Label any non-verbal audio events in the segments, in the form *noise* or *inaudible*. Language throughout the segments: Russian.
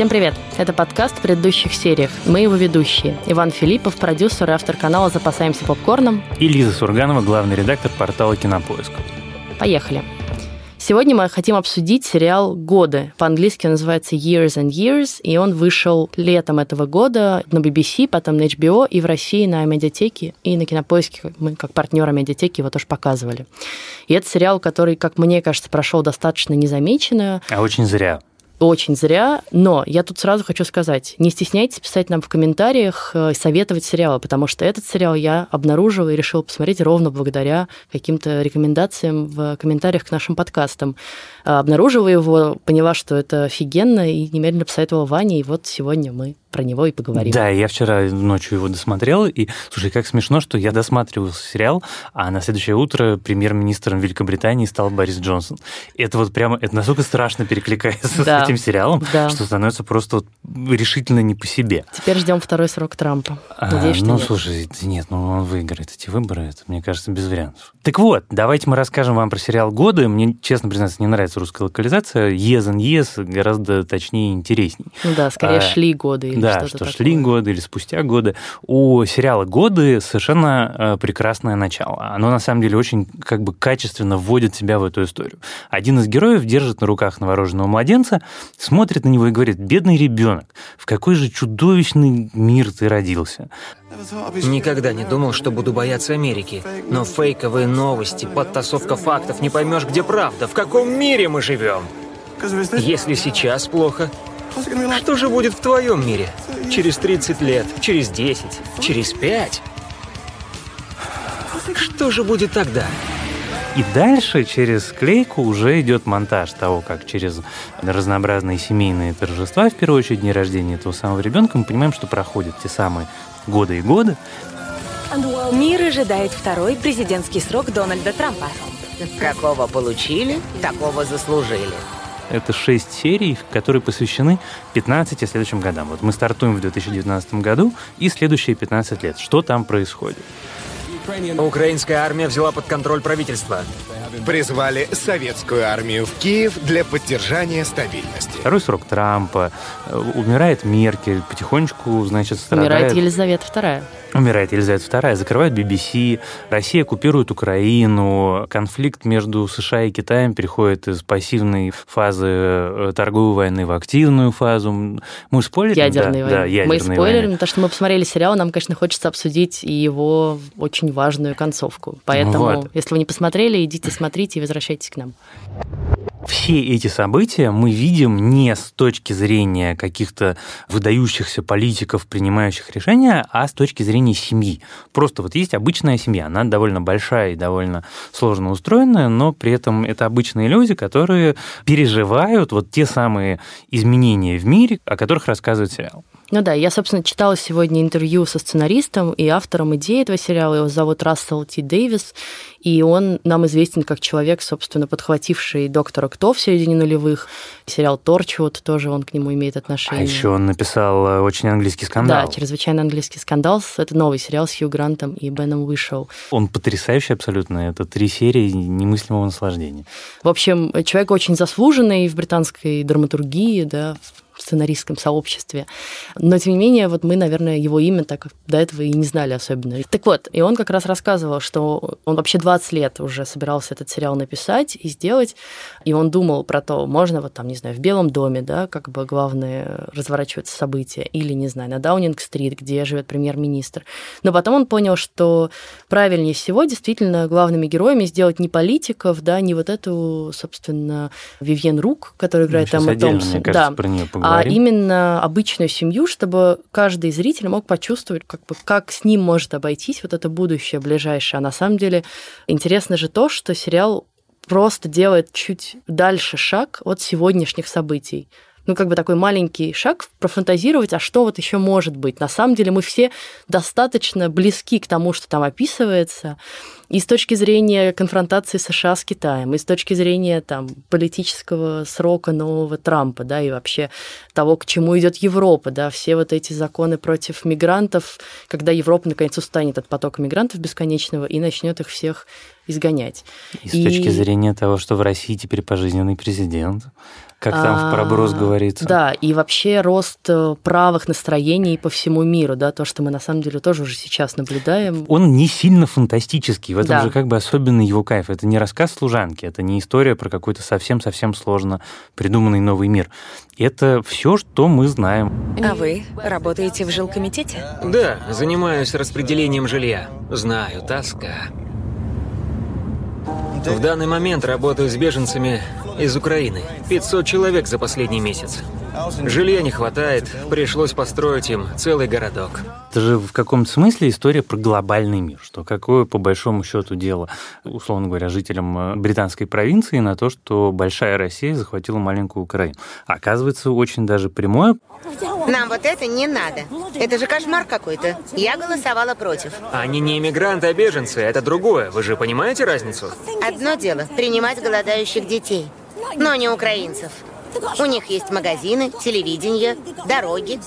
Всем привет! Это подкаст в предыдущих сериях. Мы его ведущие. Иван Филиппов, продюсер и автор канала «Запасаемся попкорном». И Лиза Сурганова, главный редактор портала «Кинопоиск». Поехали! Сегодня мы хотим обсудить сериал «Годы». По-английски он называется «Years and Years», и он вышел летом этого года на BBC, потом на HBO и в России на медиатеке, и на Кинопоиске мы как партнеры медиатеки его тоже показывали. И это сериал, который, как мне кажется, прошел достаточно незамеченно. А очень зря очень зря. Но я тут сразу хочу сказать, не стесняйтесь писать нам в комментариях, э, советовать сериалы, потому что этот сериал я обнаружила и решила посмотреть ровно благодаря каким-то рекомендациям в комментариях к нашим подкастам. Э, обнаружила его, поняла, что это офигенно, и немедленно посоветовала Ване, и вот сегодня мы про него и поговорим. Да, я вчера ночью его досмотрел, и, слушай, как смешно, что я досматривал сериал, а на следующее утро премьер-министром Великобритании стал Борис Джонсон. Это вот прямо, это настолько страшно перекликается да, с этим сериалом, да. что становится просто вот решительно не по себе. Теперь ждем второй срок Трампа. А, Надеюсь, что ну, нет. слушай, нет, ну он выиграет эти выборы, это, мне кажется, без вариантов. Так вот, давайте мы расскажем вам про сериал «Годы». Мне, честно признаться, не нравится русская локализация. «Yes and Yes» гораздо точнее и интересней. Ну да, скорее а, «Шли годы» да, что, что шли годы или спустя годы. У сериала «Годы» совершенно э, прекрасное начало. Оно, на самом деле, очень как бы качественно вводит себя в эту историю. Один из героев держит на руках новорожденного младенца, смотрит на него и говорит, «Бедный ребенок, в какой же чудовищный мир ты родился?» Никогда не думал, что буду бояться Америки. Но фейковые новости, подтасовка фактов, не поймешь, где правда, в каком мире мы живем. Если сейчас плохо, что же будет в твоем мире? Через 30 лет, через 10, через 5? Что же будет тогда? И дальше через клейку уже идет монтаж того, как через разнообразные семейные торжества, в первую очередь дни рождения этого самого ребенка, мы понимаем, что проходят те самые годы и годы. Мир ожидает второй президентский срок Дональда Трампа. Какого получили, такого заслужили. Это шесть серий, которые посвящены 15 следующим годам. Вот мы стартуем в 2019 году и следующие 15 лет. Что там происходит? Украинская армия взяла под контроль правительство. Призвали советскую армию в Киев для поддержания стабильности. Второй срок Трампа. Э, умирает Меркель. Потихонечку, значит, страдает... Умирает Елизавета II. Умирает Елизавета II, закрывают BBC, Россия оккупирует Украину, конфликт между США и Китаем переходит из пассивной фазы э, торговой войны в активную фазу. Мы спойлерим? Ядерной да, войны. Да, мы спойлерим, потому что мы посмотрели сериал, нам, конечно, хочется обсудить и его очень важную концовку. Поэтому, вот. если вы не посмотрели, идите смотрите и возвращайтесь к нам все эти события мы видим не с точки зрения каких-то выдающихся политиков, принимающих решения, а с точки зрения семьи. Просто вот есть обычная семья, она довольно большая и довольно сложно устроенная, но при этом это обычные люди, которые переживают вот те самые изменения в мире, о которых рассказывает сериал. Ну да, я, собственно, читала сегодня интервью со сценаристом и автором идеи этого сериала. Его зовут Рассел Ти Дэвис, и он нам известен как человек, собственно, подхвативший «Доктора Кто» в середине нулевых. Сериал «Торчвуд» тоже он к нему имеет отношение. А еще он написал э, очень английский скандал. Да, «Чрезвычайно английский скандал». Это новый сериал с Хью Грантом и Беном Вышел. Он потрясающий абсолютно. Это три серии немыслимого наслаждения. В общем, человек очень заслуженный в британской драматургии, да, сценаристском сообществе. Но, тем не менее, вот мы, наверное, его имя так до этого и не знали особенно. Так вот, и он как раз рассказывал, что он вообще 20 лет уже собирался этот сериал написать и сделать, и он думал про то, можно вот там, не знаю, в Белом доме, да, как бы главное разворачиваться события, или, не знаю, на Даунинг-стрит, где живет премьер-министр. Но потом он понял, что правильнее всего действительно главными героями сделать не политиков, да, не вот эту, собственно, Вивьен Рук, которая играет там Томпсон. да. а именно обычную семью, чтобы каждый зритель мог почувствовать, как, бы, как с ним может обойтись вот это будущее ближайшее. А на самом деле интересно же то, что сериал просто делает чуть дальше шаг от сегодняшних событий ну, как бы такой маленький шаг профантазировать, а что вот еще может быть. На самом деле мы все достаточно близки к тому, что там описывается, и с точки зрения конфронтации США с Китаем, и с точки зрения там, политического срока нового Трампа, да, и вообще того, к чему идет Европа, да, все вот эти законы против мигрантов, когда Европа наконец устанет от потока мигрантов бесконечного и начнет их всех изгонять. И, и с точки зрения того, что в России теперь пожизненный президент, Как там в проброс говорится. Да, и вообще рост э, правых настроений по всему миру, да, то, что мы на самом деле тоже уже сейчас наблюдаем. Он не сильно фантастический, в этом Да. же как бы особенный его кайф. Это не рассказ служанки, это не история про какой-то совсем-совсем сложно придуманный новый мир. Это все, что мы знаем. А вы работаете в жилкомитете? Да, занимаюсь распределением жилья. Знаю, тоска. В данный момент работаю с беженцами из Украины. 500 человек за последний месяц. Жилья не хватает, пришлось построить им целый городок. Это же в каком-то смысле история про глобальный мир, что какое по большому счету дело, условно говоря, жителям э, британской провинции на то, что большая Россия захватила маленькую Украину. Оказывается, очень даже прямое. Нам вот это не надо. Это же кошмар какой-то. Я голосовала против. Они не иммигранты, а беженцы, это другое. Вы же понимаете разницу? Одно дело – принимать голодающих детей, но не украинцев. У них есть магазины, телевидение, дороги.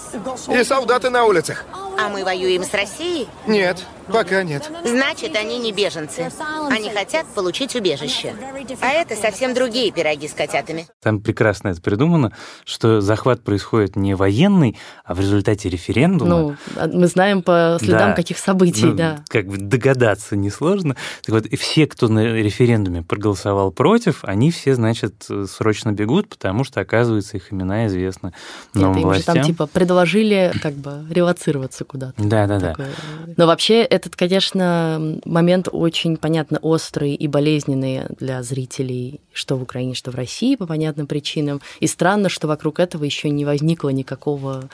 И солдаты на улицах. А мы воюем с Россией? Нет, пока нет. Значит, они не беженцы. Они хотят получить убежище. А это совсем другие пироги с котятами. Там прекрасно это придумано, что захват происходит не военный, а в результате референдума. Ну, а мы знаем по следам Да. каких событий, Ну, да. Как бы догадаться несложно. Так вот, все, кто на референдуме проголосовал против, они все, значит, срочно бегут, потому что, оказывается, их имена известны Нет, новым им же властям. там типа предложили как бы релацироваться куда-то. Да-да-да. Такое. Но вообще этот, конечно, момент очень, понятно, острый и болезненный для зрителей, что в Украине, что в России по понятным причинам. И странно, что вокруг этого еще не возникло никакого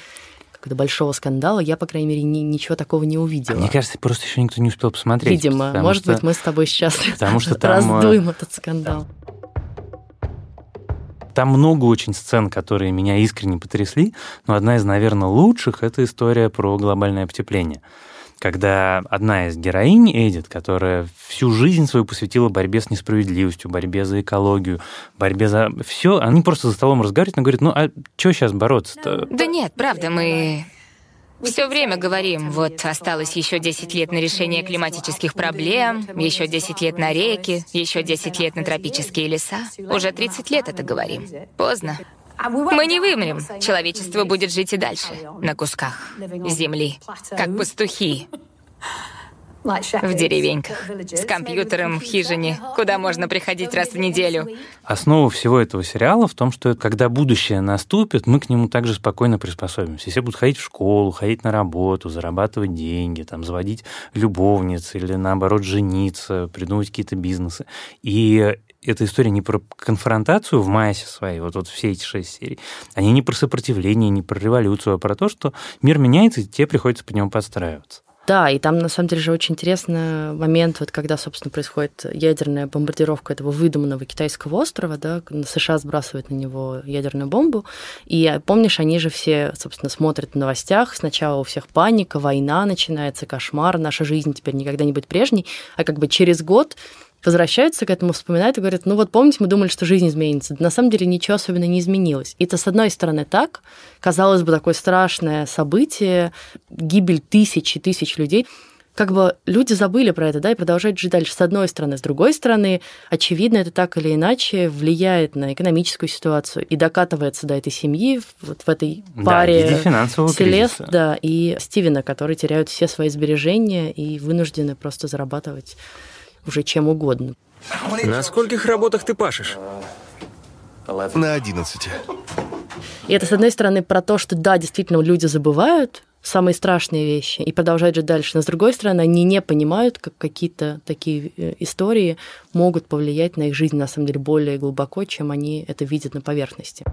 какого-то большого скандала. Я, по крайней мере, ни- ничего такого не увидела. мне кажется, просто еще никто не успел посмотреть. Видимо, может что- быть, мы с тобой сейчас потому что там, э, раздуем этот скандал. Там много очень сцен, которые меня искренне потрясли, но одна из, наверное, лучших — это история про глобальное потепление. Когда одна из героинь, Эдит, которая всю жизнь свою посвятила борьбе с несправедливостью, борьбе за экологию, борьбе за все, они просто за столом разговаривают, она говорит, ну а что сейчас бороться-то? Да нет, правда, мы все время говорим, вот осталось еще 10 лет на решение климатических проблем, еще 10 лет на реки, еще 10 лет на тропические леса. Уже 30 лет это говорим. Поздно. Мы не вымрем. Человечество будет жить и дальше. На кусках земли. Как пастухи в деревеньках. С компьютером в хижине, куда можно приходить раз в неделю. Основа всего этого сериала в том, что когда будущее наступит, мы к нему также спокойно приспособимся. Все будут ходить в школу, ходить на работу, зарабатывать деньги, там, заводить любовниц или, наоборот, жениться, придумывать какие-то бизнесы. И эта история не про конфронтацию в массе своей, вот, вот все эти шесть серий. Они не про сопротивление, не про революцию, а про то, что мир меняется, и тебе приходится по нему подстраиваться. Да, и там на самом деле же очень интересный момент, вот когда, собственно, происходит ядерная бомбардировка этого выдуманного китайского острова, да, США сбрасывает на него ядерную бомбу, и а, помнишь, они же все, собственно, смотрят в новостях, сначала у всех паника, война начинается, кошмар, наша жизнь теперь никогда не будет прежней, а как бы через год возвращаются к этому, вспоминают и говорят, ну вот помните, мы думали, что жизнь изменится. На самом деле ничего особенно не изменилось. И это, с одной стороны, так, казалось бы, такое страшное событие, гибель тысяч и тысяч людей, как бы люди забыли про это, да, и продолжают жить дальше. С одной стороны. С другой стороны, очевидно, это так или иначе влияет на экономическую ситуацию и докатывается до этой семьи, вот в этой Да, паре финансового Селест, кризиса. да, и Стивена, которые теряют все свои сбережения и вынуждены просто зарабатывать уже чем угодно. На скольких работах ты пашешь? На 11. И это, с одной стороны, про то, что да, действительно, люди забывают самые страшные вещи и продолжают жить дальше. Но с другой стороны, они не понимают, как какие-то такие э, истории могут повлиять на их жизнь, на самом деле, более глубоко, чем они это видят на поверхности.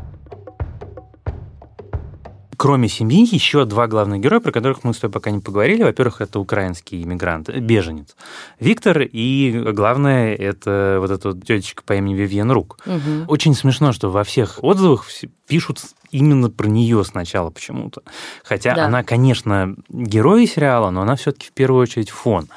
Кроме семьи, еще два главных героя, про которых мы с тобой пока не поговорили. Во-первых, это украинский иммигрант, э, беженец Виктор, и главное, это вот эта вот тетечка по имени Вивьен Рук. Мгм. Очень смешно, что во всех отзывах пишут именно про нее сначала почему-то. Хотя Да. она, конечно, герой сериала, но она все-таки в первую очередь фон.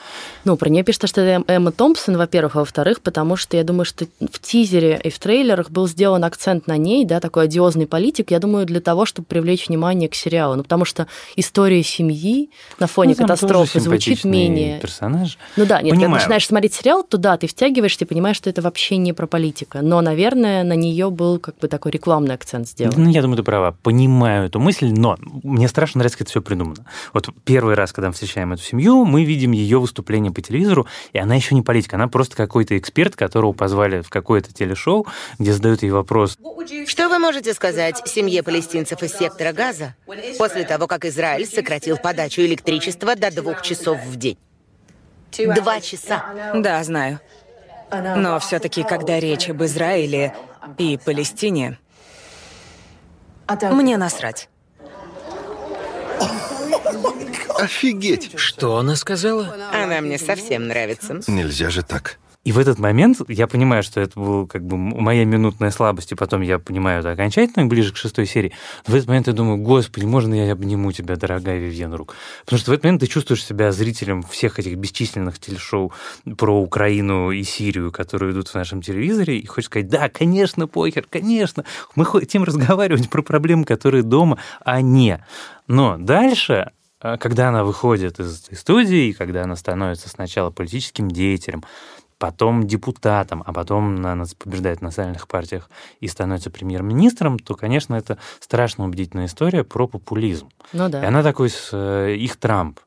Ну, про нее пишут, что это Эмма Томпсон, во-первых, а во-вторых, потому что я думаю, что в тизере и в трейлерах был сделан акцент на ней, да, такой одиозный политик, я думаю, для того, чтобы привлечь внимание к сериалу. Ну, потому что история семьи на фоне Ну, катастрофы звучит менее... персонаж. Ну да, нет, когда Понимаю. начинаешь смотреть сериал, то да, ты втягиваешься и понимаешь, что это вообще не про политика. Но, наверное, на нее был как бы такой рекламный акцент сделан. Ну, я думаю, ты права. Понимаю эту мысль, но мне страшно нравится, как это все придумано. Вот первый раз, когда мы встречаем эту семью, мы видим ее выступление по телевизору, и она еще не политик, она просто какой-то эксперт, которого позвали в какое-то телешоу, где задают ей вопрос. Что вы можете сказать семье палестинцев из сектора Газа после того, как Израиль сократил подачу электричества до двух часов в день? Два часа. Да, знаю. Но все-таки, когда речь об Израиле и Палестине, мне насрать. Офигеть! Что она сказала? Она мне совсем нравится. Нельзя же так. И в этот момент я понимаю, что это была как бы моя минутная слабость, и потом я понимаю это окончательно, ближе к шестой серии. В этот момент я думаю, господи, можно я обниму тебя, дорогая Вивьен Рук? Потому что в этот момент ты чувствуешь себя зрителем всех этих бесчисленных телешоу про Украину и Сирию, которые идут в нашем телевизоре, и хочешь сказать, да, конечно, похер, конечно, мы хотим разговаривать про проблемы, которые дома, а не. Но дальше а, когда она выходит из студии, когда она становится сначала политическим деятелем, потом депутатом, а потом она побеждает в национальных партиях и становится премьер-министром, то, конечно, это страшно убедительная история про популизм. Ну И да. она такой э, их Трамп.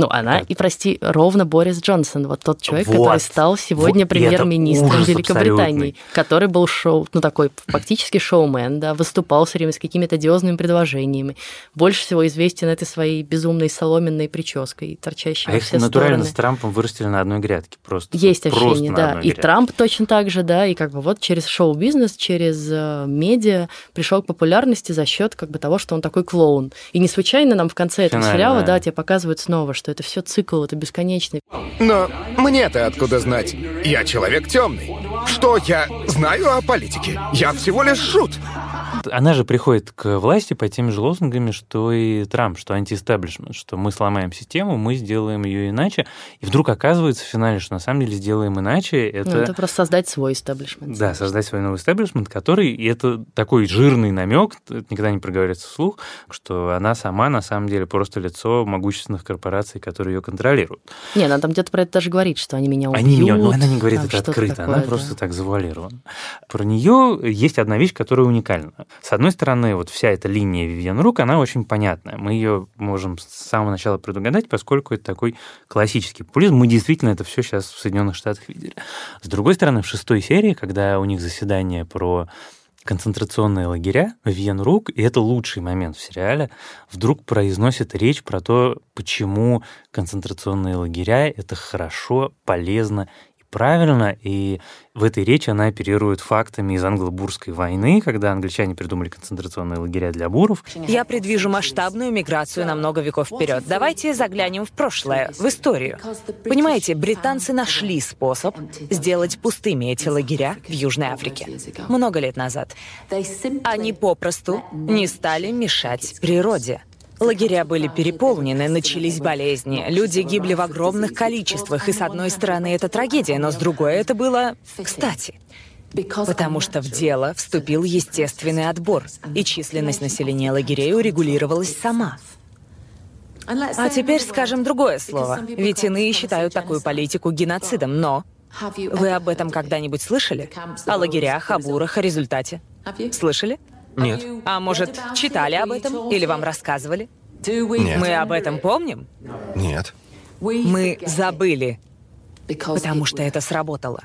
Ну, она Так. и, прости, ровно Борис Джонсон, вот тот человек, Вот. который стал сегодня Вот, премьер-министром Великобритании, абсолютный. который был шоу, ну, такой фактически шоумен, да, выступал все время с какими-то одиозными предложениями. Больше всего известен этой своей безумной соломенной прической, торчащей А во все натурально стороны. с Трампом вырастили на одной грядке. Просто, Есть просто ощущение, да. И грядке. Трамп точно так же, да, и как бы вот через шоу-бизнес, через э, медиа пришел к популярности за счет как бы того, что он такой клоун. И не случайно нам в конце этого Финально, сериала, да. да, тебе показывают снова, что это все цикл, это бесконечный. Но мне-то откуда знать? Я человек темный. Что я знаю о политике? Я всего лишь шут. Она же приходит к власти по теми же лозунгами, что и Трамп, что антиэстаблишмент, что мы сломаем систему, мы сделаем ее иначе. И вдруг оказывается в финале, что на самом деле сделаем иначе. Это, Ну, это просто создать свой истеблишмент. да, создать свой новый эстаблишмент, который, и это такой жирный намек, никогда не проговорится вслух, что она сама на самом деле просто лицо могущественных корпораций, которые ее контролируют. Не, она там где-то про это даже говорит, что они меня убьют. Они меня, но она не говорит это открыто, такое, она да. просто так завуалирована. Про нее есть одна вещь, которая уникальна. С одной стороны, вот вся эта линия Вивьен Рук, она очень понятная. Мы ее можем с самого начала предугадать, поскольку это такой классический популизм. Мы действительно это все сейчас в Соединенных Штатах видели. С другой стороны, в шестой серии, когда у них заседание про концентрационные лагеря, Вивьен Рук, и это лучший момент в сериале, вдруг произносит речь про то, почему концентрационные лагеря — это хорошо, полезно правильно, и в этой речи она оперирует фактами из англо-бурской войны, когда англичане придумали концентрационные лагеря для буров. Я предвижу масштабную миграцию на много веков вперед. Давайте заглянем в прошлое, в историю. Понимаете, британцы нашли способ сделать пустыми эти лагеря в Южной Африке. Много лет назад. Они попросту не стали мешать природе. Лагеря были переполнены, начались болезни, люди гибли в огромных количествах, и с одной стороны это трагедия, но с другой это было кстати. Потому что в дело вступил естественный отбор, и численность населения лагерей урегулировалась сама. А теперь скажем другое слово, ведь иные считают такую политику геноцидом, но вы об этом когда-нибудь слышали? О лагерях, о бурах, о результате? Слышали? Нет. А может, читали об этом? Или вам рассказывали? Нет. Мы об этом помним? Нет. Мы забыли, потому что это сработало.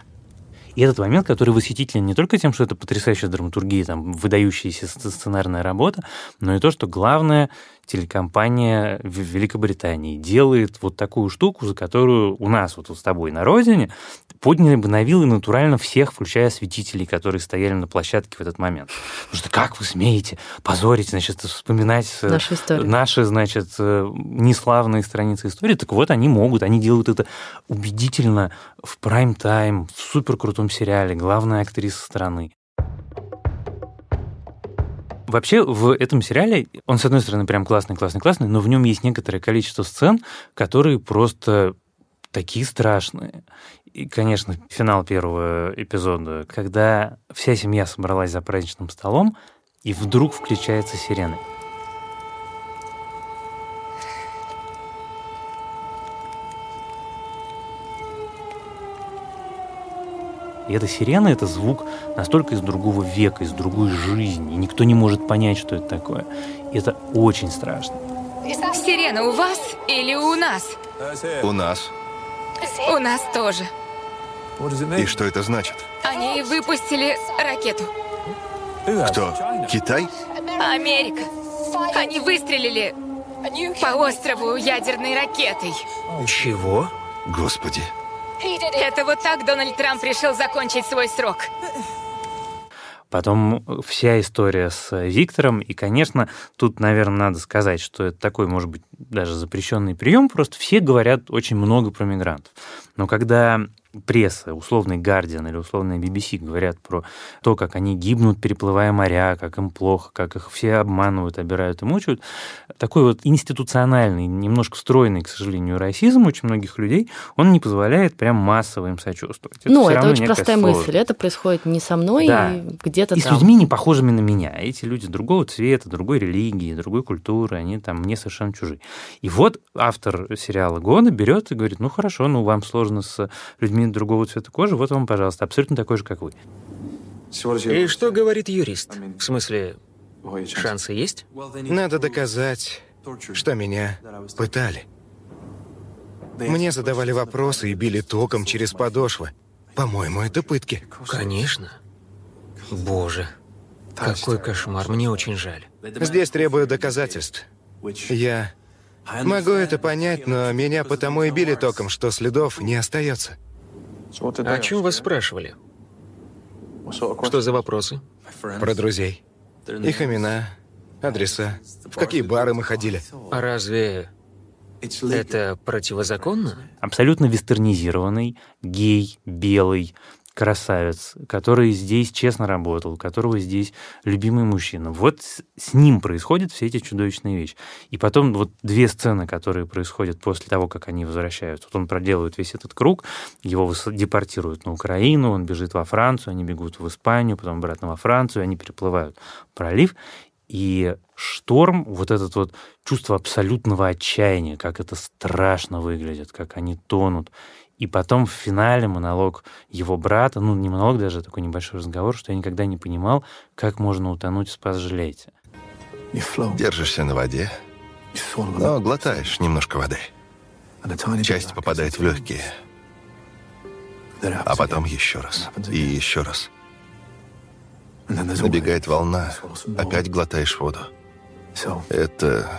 И этот момент, который восхитителен не только тем, что это потрясающая драматургия, там, выдающаяся сц- сценарная работа, но и то, что главная телекомпания в Великобритании делает вот такую штуку, за которую у нас вот с тобой на родине подняли бы на вилы натурально всех, включая осветителей, которые стояли на площадке в этот момент. Потому что как вы смеете позорить, значит, вспоминать э, Нашу историю. наши, значит, э, неславные страницы истории, так вот они могут, они делают это убедительно в прайм-тайм, в супер крутом сериале, главная актриса страны. Вообще в этом сериале, он, с одной стороны, прям классный, классный, классный, но в нем есть некоторое количество сцен, которые просто такие страшные. И, конечно, финал первого эпизода, когда вся семья собралась за праздничным столом, и вдруг включается сирена. И эта сирена — это звук настолько из другого века, из другой жизни. И никто не может понять, что это такое. И это очень страшно. Сирена у вас или у нас? У нас. У нас тоже. И что это значит? Они выпустили ракету. Кто? Китай? Америка. Они выстрелили по острову ядерной ракетой. Чего? Господи. Это вот так Дональд Трамп решил закончить свой срок. Потом вся история с Виктором. И, конечно, тут, наверное, надо сказать, что это такой, может быть, даже запрещенный прием. Просто все говорят очень много про мигрантов. Но когда пресса, условный Guardian или условный BBC говорят про то, как они гибнут, переплывая моря, как им плохо, как их все обманывают, обирают и мучают, такой вот институциональный, немножко встроенный, к сожалению, расизм очень многих людей, он не позволяет прям массово им сочувствовать. Это ну, это очень простая сложность. мысль. Это происходит не со мной, да. где-то И там. с людьми, не похожими на меня. Эти люди другого цвета, другой религии, другой культуры, они там мне совершенно чужие. И вот автор сериала года берет и говорит, ну хорошо, ну вам сложно с людьми другого цвета кожи, вот вам, пожалуйста, абсолютно такой же, как вы. И что говорит юрист? В смысле, шансы есть? Надо доказать, что меня пытали. Мне задавали вопросы и били током через подошвы. По-моему, это пытки. Конечно. Боже, какой кошмар, мне очень жаль. Здесь требую доказательств. Я могу это понять, но меня потому и били током, что следов не остается. О чем вас спрашивали? Что за вопросы? Про друзей. Их имена, адреса, в какие бары мы ходили. А разве это противозаконно? Абсолютно вестернизированный, гей, белый, красавец, который здесь честно работал, которого здесь любимый мужчина. Вот с ним происходят все эти чудовищные вещи. И потом вот две сцены, которые происходят после того, как они возвращаются. Вот он проделывает весь этот круг, его депортируют на Украину, он бежит во Францию, они бегут в Испанию, потом обратно во Францию, они переплывают пролив, и шторм, вот этот вот чувство абсолютного отчаяния, как это страшно выглядит, как они тонут. И потом в финале монолог его брата, ну не монолог даже, а такой небольшой разговор, что я никогда не понимал, как можно утонуть, спас жалейте. Держишься на воде, но глотаешь немножко воды. Часть попадает в легкие, а потом еще раз. И еще раз. Набегает волна, опять глотаешь воду. Это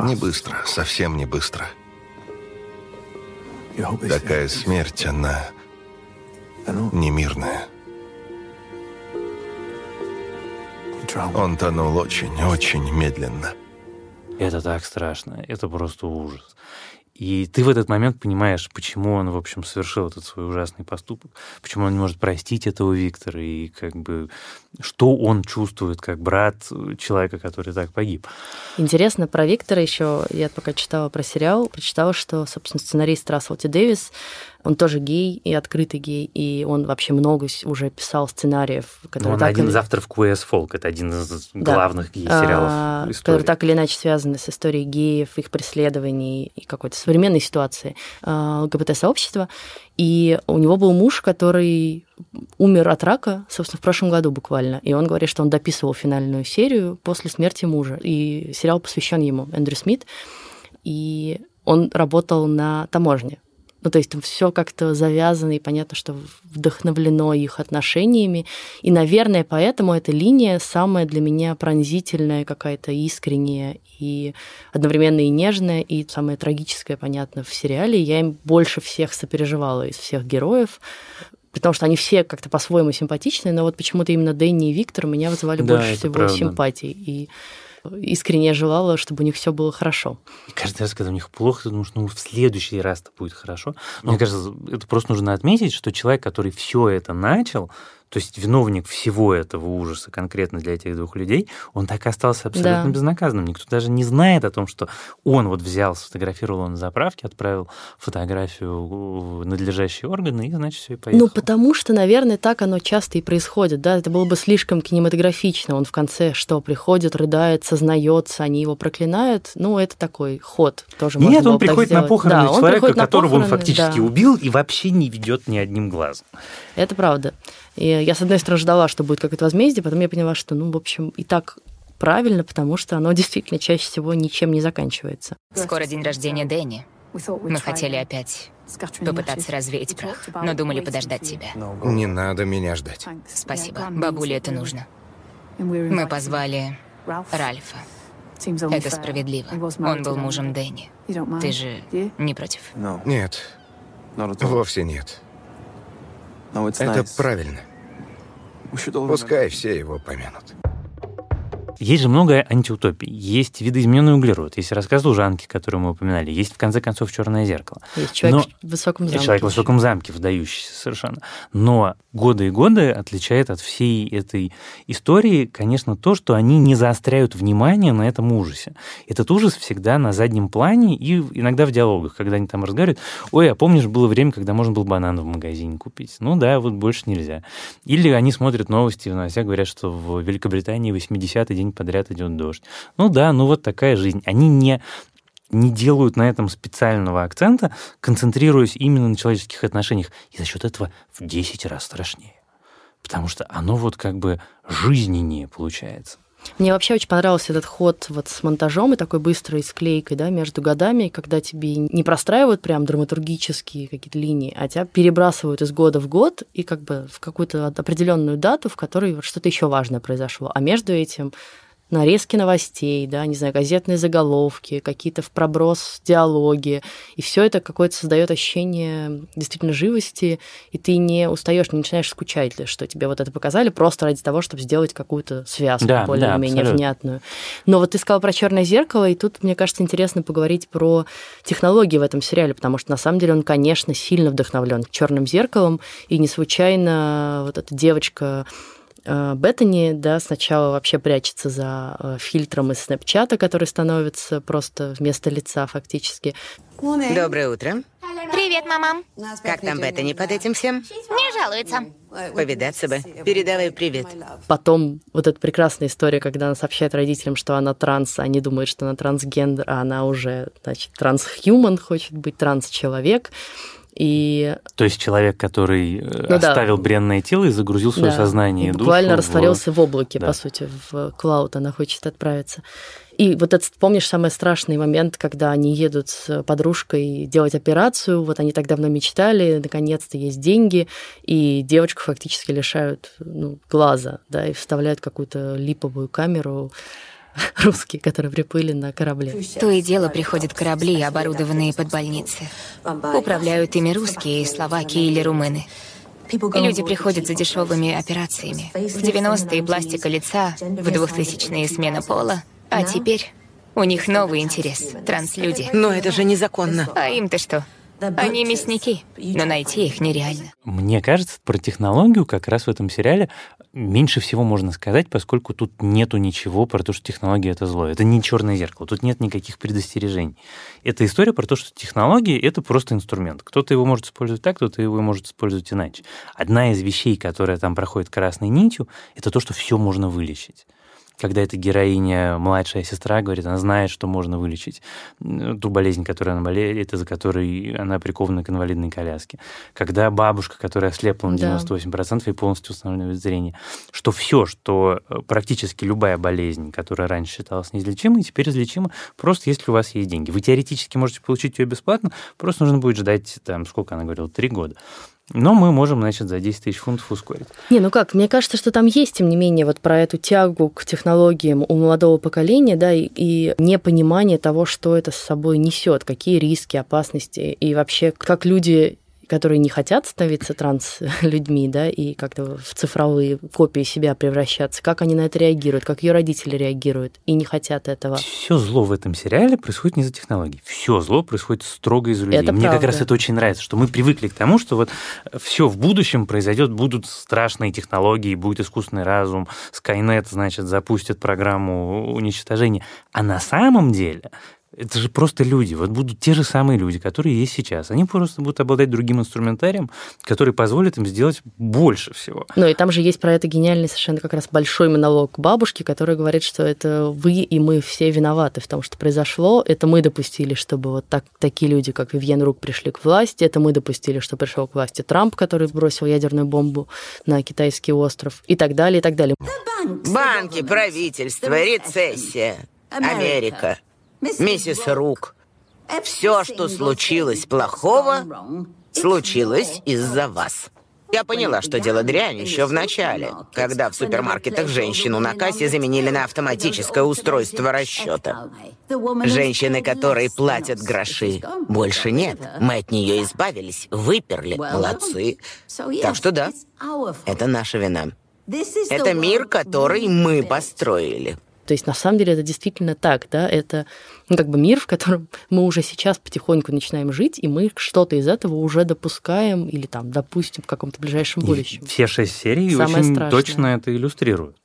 не быстро, совсем не быстро. Такая смерть, она немирная. Он тонул очень-очень медленно. Это так страшно, это просто ужас. И ты в этот момент понимаешь, почему он, в общем, совершил этот свой ужасный поступок, почему он не может простить этого Виктора, и как бы что он чувствует как брат человека, который так погиб. Интересно про Виктора еще, я пока читала про сериал, прочитала, что, собственно, сценарист Рассел Т. Дэвис он тоже гей и открытый гей, и он вообще много уже писал сценариев, которые ну, он так один или... из авторов QS Folk, это один из да. главных гей-сериалов а, истории. Которые так или иначе связаны с историей геев, их преследований и какой-то современной ситуации а, ЛГБТ-сообщества. И у него был муж, который умер от рака, собственно, в прошлом году буквально. И он говорит, что он дописывал финальную серию после смерти мужа. И сериал посвящен ему, Эндрю Смит. И он работал на таможне ну, то есть там все как-то завязано, и понятно, что вдохновлено их отношениями. И, наверное, поэтому эта линия самая для меня пронзительная, какая-то искренняя и одновременно и нежная, и самая трагическая, понятно, в сериале. Я им больше всех сопереживала из всех героев потому что они все как-то по-своему симпатичны, но вот почему-то именно Дэнни и Виктор меня вызывали да, больше всего правда. симпатий. И искренне желала, чтобы у них все было хорошо. И каждый раз, когда у них плохо, ты думаешь, ну, в следующий раз это будет хорошо. Но, мне кажется, это просто нужно отметить, что человек, который все это начал, То есть виновник всего этого ужаса конкретно для этих двух людей, он так и остался абсолютно да. безнаказанным. Никто даже не знает о том, что он вот взял, сфотографировал он на заправке, отправил фотографию в надлежащие органы, и, значит, все и поехало. Ну, потому что, наверное, так оно часто и происходит, да, это было бы слишком кинематографично. Он в конце что, приходит, рыдает, сознается, они его проклинают. Ну, это такой ход тоже Нет, он приходит на похороны да, человека, он которого похороны, он фактически да. убил, и вообще не ведет ни одним глазом. Это правда. И я, с одной стороны, ждала, что будет какое-то возмездие, потом я поняла, что, ну, в общем, и так правильно, потому что оно *laughs* действительно чаще всего ничем не заканчивается. Скоро день рождения Дэнни. Мы хотели опять попытаться развеять прах, но думали подождать тебя. Не надо меня ждать. Спасибо. Бабуле это нужно. Мы позвали Ральфа. Это справедливо. Он был мужем Дэнни. Ты же не против? Нет. Вовсе нет. Это правильно. Пускай все его помянут. Есть же много антиутопий. Есть видоизмененный углерод, есть рассказ служанки, который мы упоминали, есть, в конце концов, черное зеркало. Есть человек Но... в высоком замке. Человек в высоком замке, выдающийся совершенно. Но годы и годы отличает от всей этой истории, конечно, то, что они не заостряют внимание на этом ужасе. Этот ужас всегда на заднем плане и иногда в диалогах, когда они там разговаривают. Ой, а помнишь, было время, когда можно было банан в магазине купить? Ну да, вот больше нельзя. Или они смотрят новости в новостях, говорят, что в Великобритании 80-й день подряд идет дождь. Ну да, ну вот такая жизнь. Они не не делают на этом специального акцента, концентрируясь именно на человеческих отношениях. И за счет этого в 10 раз страшнее. Потому что оно вот как бы жизненнее получается. Мне вообще очень понравился этот ход вот с монтажом и такой быстрой склейкой да, между годами, когда тебе не простраивают прям драматургические какие-то линии, а тебя перебрасывают из года в год и как бы в какую-то определенную дату, в которой что-то еще важное произошло. А между этим нарезки новостей, да, не знаю, газетные заголовки, какие-то в проброс диалоги. И все это какое-то создает ощущение действительно живости, и ты не устаешь, не начинаешь скучать, что тебе вот это показали, просто ради того, чтобы сделать какую-то связку да, более-менее да, внятную. Но вот ты сказал про черное зеркало, и тут, мне кажется, интересно поговорить про технологии в этом сериале, потому что на самом деле он, конечно, сильно вдохновлен черным зеркалом, и не случайно вот эта девочка Беттани, да, сначала вообще прячется за э, фильтром из снэпчата, который становится просто вместо лица фактически. Доброе утро. Привет, мама. Как там Беттани под этим всем? Не жалуется. Повидаться бы. Передавай привет. Потом вот эта прекрасная история, когда она сообщает родителям, что она транс, они думают, что она трансгендер, а она уже, значит, трансхьюман, хочет быть транс-человек. И... То есть человек, который э, ну, оставил да. бренное тело и загрузил свое да. сознание и буквально душу растворился в, в облаке, да. по сути, в клауд она хочет отправиться. И вот этот, помнишь, самый страшный момент, когда они едут с подружкой делать операцию, вот они так давно мечтали, наконец-то есть деньги, и девочку фактически лишают ну, глаза, да, и вставляют какую-то липовую камеру *laughs* русские, которые приплыли на корабле. То и дело приходят корабли, оборудованные под больницы. Управляют ими русские, словаки или румыны. Люди приходят за дешевыми операциями. В 90-е пластика лица, в 2000-е смена пола, а теперь у них новый интерес — транслюди. Но это же незаконно. А им-то что? Они мясники, но найти их нереально. Мне кажется, про технологию как раз в этом сериале меньше всего можно сказать, поскольку тут нету ничего про то, что технология — это зло. Это не черное зеркало, тут нет никаких предостережений. Это история про то, что технологии — это просто инструмент. Кто-то его может использовать так, кто-то его может использовать иначе. Одна из вещей, которая там проходит красной нитью, это то, что все можно вылечить когда эта героиня, младшая сестра, говорит, она знает, что можно вылечить ту болезнь, которую она болеет, из-за которой она прикована к инвалидной коляске. Когда бабушка, которая ослепла на 98% да. и полностью устанавливает зрение. Что все, что э, практически любая болезнь, которая раньше считалась неизлечимой, теперь излечима, просто если у вас есть деньги. Вы теоретически можете получить ее бесплатно, просто нужно будет ждать, там, сколько она говорила, три года. Но мы можем, значит, за 10 тысяч фунтов ускорить. Не, ну как, мне кажется, что там есть, тем не менее, вот про эту тягу к технологиям у молодого поколения, да, и, и непонимание того, что это с собой несет, какие риски, опасности, и вообще, как люди которые не хотят становиться транс-людьми, да, и как-то в цифровые копии себя превращаться, как они на это реагируют, как ее родители реагируют и не хотят этого. Все зло в этом сериале происходит не из-за технологий. Все зло происходит строго из-за людей. Это Мне правда. как раз это очень нравится, что мы привыкли к тому, что вот все в будущем произойдет, будут страшные технологии, будет искусственный разум, Skynet, значит, запустит программу уничтожения. А на самом деле это же просто люди. Вот будут те же самые люди, которые есть сейчас. Они просто будут обладать другим инструментарием, который позволит им сделать больше всего. Ну и там же есть про это гениальный совершенно как раз большой монолог бабушки, который говорит, что это вы и мы все виноваты в том, что произошло. Это мы допустили, чтобы вот так, такие люди, как Вивьен Рук, пришли к власти. Это мы допустили, что пришел к власти Трамп, который бросил ядерную бомбу на китайский остров и так далее, и так далее. Банки, правительство, рецессия, Америка, миссис Рук. Все, что случилось плохого, случилось из-за вас. Я поняла, что дело дрянь еще в начале, когда в супермаркетах женщину на кассе заменили на автоматическое устройство расчета. Женщины, которые платят гроши, больше нет. Мы от нее избавились, выперли. Молодцы. Так что да, это наша вина. Это мир, который мы построили. То есть, на самом деле, это действительно так, да, это ну, как бы мир, в котором мы уже сейчас потихоньку начинаем жить, и мы что-то из этого уже допускаем или там допустим в каком-то ближайшем будущем. И все шесть серий Самое очень страшное. точно это иллюстрируют.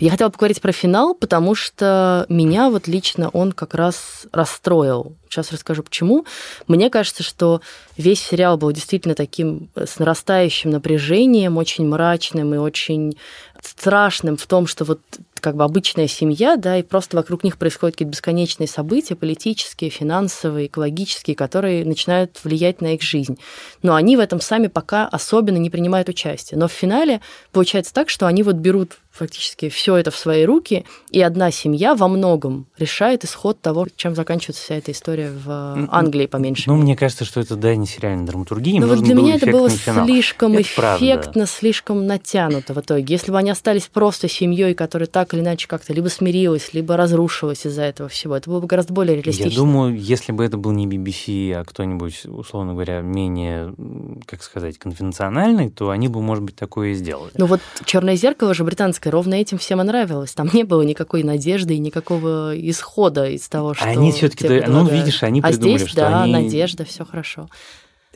Я хотела поговорить про финал, потому что меня вот лично он как раз расстроил. Сейчас расскажу почему. Мне кажется, что весь сериал был действительно таким э, с нарастающим напряжением, очень мрачным и очень страшным в том, что вот как бы обычная семья, да, и просто вокруг них происходят какие-то бесконечные события, политические, финансовые, экологические, которые начинают влиять на их жизнь. Но они в этом сами пока особенно не принимают участие. Но в финале получается так, что они вот берут фактически все это в свои руки, и одна семья во многом решает исход того, чем заканчивается вся эта история в Англии, по меньшей Ну, мне кажется, что это, да, не сериальная драматургия. Ну вот для меня это было финал. слишком Это правда. эффектно, слишком натянуто в итоге. Если бы они остались просто семьей, которая так или иначе как-то либо смирилась, либо разрушилась из-за этого всего, это было бы гораздо более реалистично. Я думаю, если бы это был не BBC, а кто-нибудь, условно говоря, менее, как сказать, конвенциональный, то они бы, может быть, такое и сделали. Ну вот «Черное зеркало» же британское ровно этим всем и нравилось. Там не было никакой надежды и никакого исхода из того, что Они тебе да, ну, предлагают. Видишь, они а придумали, здесь, что да, они- надежда, все хорошо.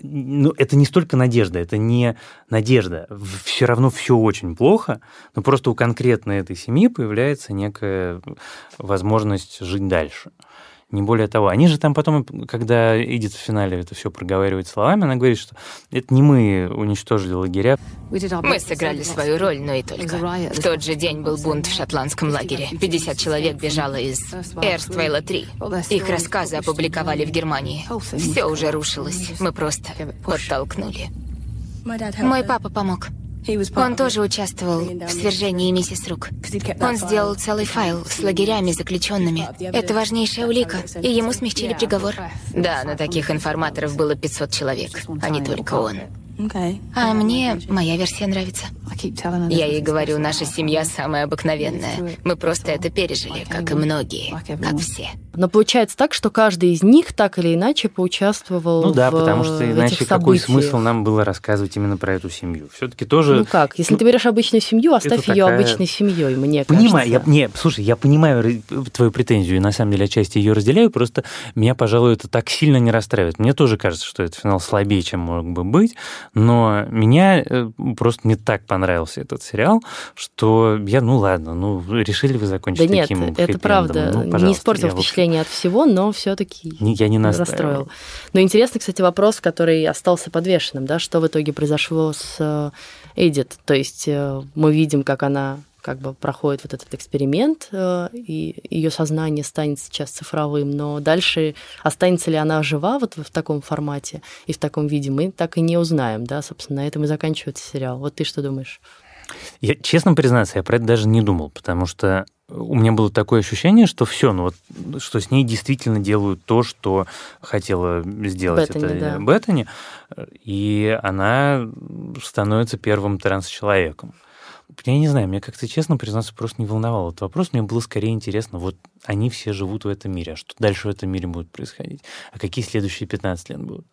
ну, это не столько надежда, это не надежда. Все равно все очень плохо, но просто у конкретной этой семьи появляется некая возможность жить дальше. Не более того. Они же там потом, когда Эдит в финале это все проговаривает словами, она говорит, что это не мы уничтожили лагеря. Мы сыграли свою роль, но и только. В тот же день был бунт в шотландском лагере. 50 человек бежало из Эрствейла-3. Их рассказы опубликовали в Германии. Все уже рушилось. Мы просто подтолкнули. Мой папа помог. Он тоже участвовал в свержении миссис Рук. Он сделал целый файл с лагерями, заключенными. Это важнейшая улика, и ему смягчили приговор. Да, на таких информаторов было 500 человек, а не только он. А мне моя версия нравится. Я ей говорю, наша семья самая обыкновенная. Мы просто это пережили, как и многие, как все. Но получается так, что каждый из них так или иначе поучаствовал Ну да, в, потому что э, иначе этих какой событиях. смысл нам было рассказывать именно про эту семью? Все-таки тоже... Ну как, если ты берешь обычную семью, оставь ее такая- обычной семьей, мне Понимаю, я, кажется. не, слушай, я понимаю твою претензию, и на самом деле отчасти ее разделяю, просто меня, пожалуй, это так сильно не расстраивает. Мне тоже кажется, что этот финал слабее, чем мог бы быть, но меня э, просто не так понравился этот сериал, что я, ну ладно, ну решили вы закончить Да нет, таким это хэппи-эндом, правда. ну, не испортил впечатление от всего, но все-таки я не настаиваю. расстроил. Но интересный, кстати, вопрос, который остался подвешенным, да, что в итоге произошло с э, Эдит. То есть э, мы видим, как она как бы проходит вот этот эксперимент, э, и ее сознание станет сейчас цифровым, но дальше останется ли она жива вот в таком формате и в таком виде, мы так и не узнаем, да, собственно, на этом и заканчивается сериал. Вот ты что думаешь? Я, честно признаться, я про это даже не думал, потому что у меня было такое ощущение, что все, ну вот, что с ней действительно делают то, что хотела сделать Беттани, это да. Беттани, и она становится первым транс-человеком. Я не знаю, мне как-то, честно признаться, просто не волновал этот вопрос. Мне было скорее интересно, вот они все живут в этом мире, а что дальше в этом мире будет происходить? А какие следующие 15 лет будут?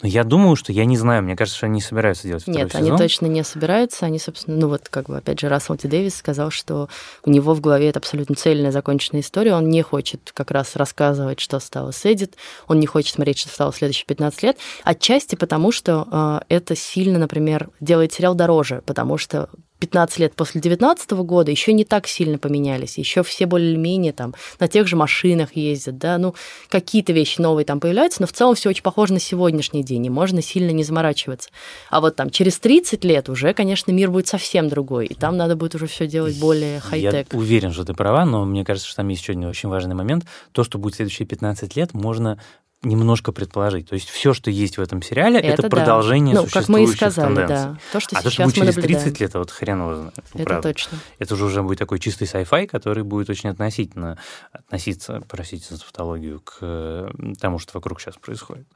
Но я думаю, что я не знаю, мне кажется, что они не собираются делать второй Нет, сезон. они точно не собираются. Они, собственно, ну вот, как бы, опять же, Рассел Ти Дэвис сказал, что у него в голове это абсолютно цельная законченная история. Он не хочет как раз рассказывать, что стало с Эдит. Он не хочет смотреть, что стало в следующие 15 лет. Отчасти потому, что э, это сильно, например, делает сериал дороже, потому что 15 лет после 19 года еще не так сильно поменялись, еще все более-менее там на тех же машинах ездят, да, ну, какие-то вещи новые там появляются, но в целом все очень похоже на сегодняшний день, и можно сильно не заморачиваться. А вот там через 30 лет уже, конечно, мир будет совсем другой, и там надо будет уже все делать более хай-тек. Я уверен, что ты права, но мне кажется, что там есть еще один очень важный момент. То, что будет следующие 15 лет, можно немножко предположить. То есть все, что есть в этом сериале, это, это продолжение да. ну, как мы и сказали, тенденций. Да. То, что а то, что будет через наблюдаем. 30 лет, а вот хрен его знает. Это правда. точно. Это уже, уже будет такой чистый sci-fi, который будет очень относительно относиться, простите за тавтологию, к тому, что вокруг сейчас происходит.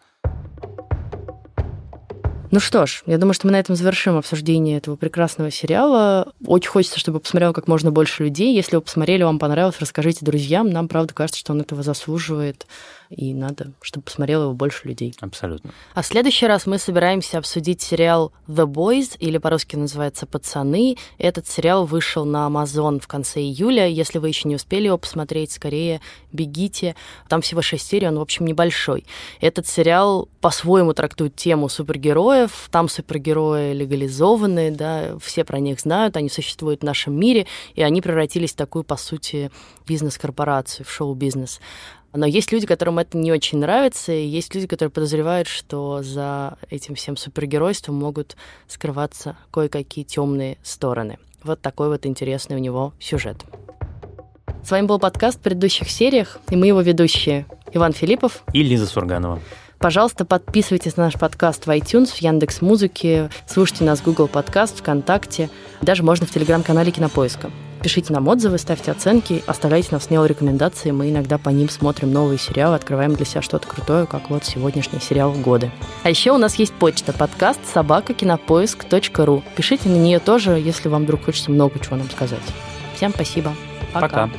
Ну что ж, я думаю, что мы на этом завершим обсуждение этого прекрасного сериала. Очень хочется, чтобы посмотрел как можно больше людей. Если вы посмотрели, вам понравилось, расскажите друзьям. Нам, правда, кажется, что он этого заслуживает и надо, чтобы посмотрело его больше людей. Абсолютно. А в следующий раз мы собираемся обсудить сериал The Boys, или по-русски называется «Пацаны». Этот сериал вышел на Amazon в конце июля. Если вы еще не успели его посмотреть, скорее бегите. Там всего шесть серий, он, в общем, небольшой. Этот сериал по-своему трактует тему супергероев. Там супергерои легализованные, да, все про них знают, они существуют в нашем мире, и они превратились в такую, по сути, бизнес-корпорацию, в шоу-бизнес. Но есть люди, которым это не очень нравится, и есть люди, которые подозревают, что за этим всем супергеройством могут скрываться кое-какие темные стороны. Вот такой вот интересный у него сюжет. С вами был подкаст в предыдущих сериях, и мы его ведущие Иван Филиппов и Лиза Сурганова. Пожалуйста, подписывайтесь на наш подкаст в iTunes, в Яндекс Музыке, слушайте нас в Google Подкаст, ВКонтакте, даже можно в телеграм-канале Кинопоиска. Пишите нам отзывы, ставьте оценки, оставляйте нам смело рекомендации. Мы иногда по ним смотрим новые сериалы, открываем для себя что-то крутое, как вот сегодняшний сериал «Годы». А еще у нас есть почта подкаст собакакинопоиск.ру. Пишите на нее тоже, если вам вдруг хочется много чего нам сказать. Всем спасибо. Пока. Пока.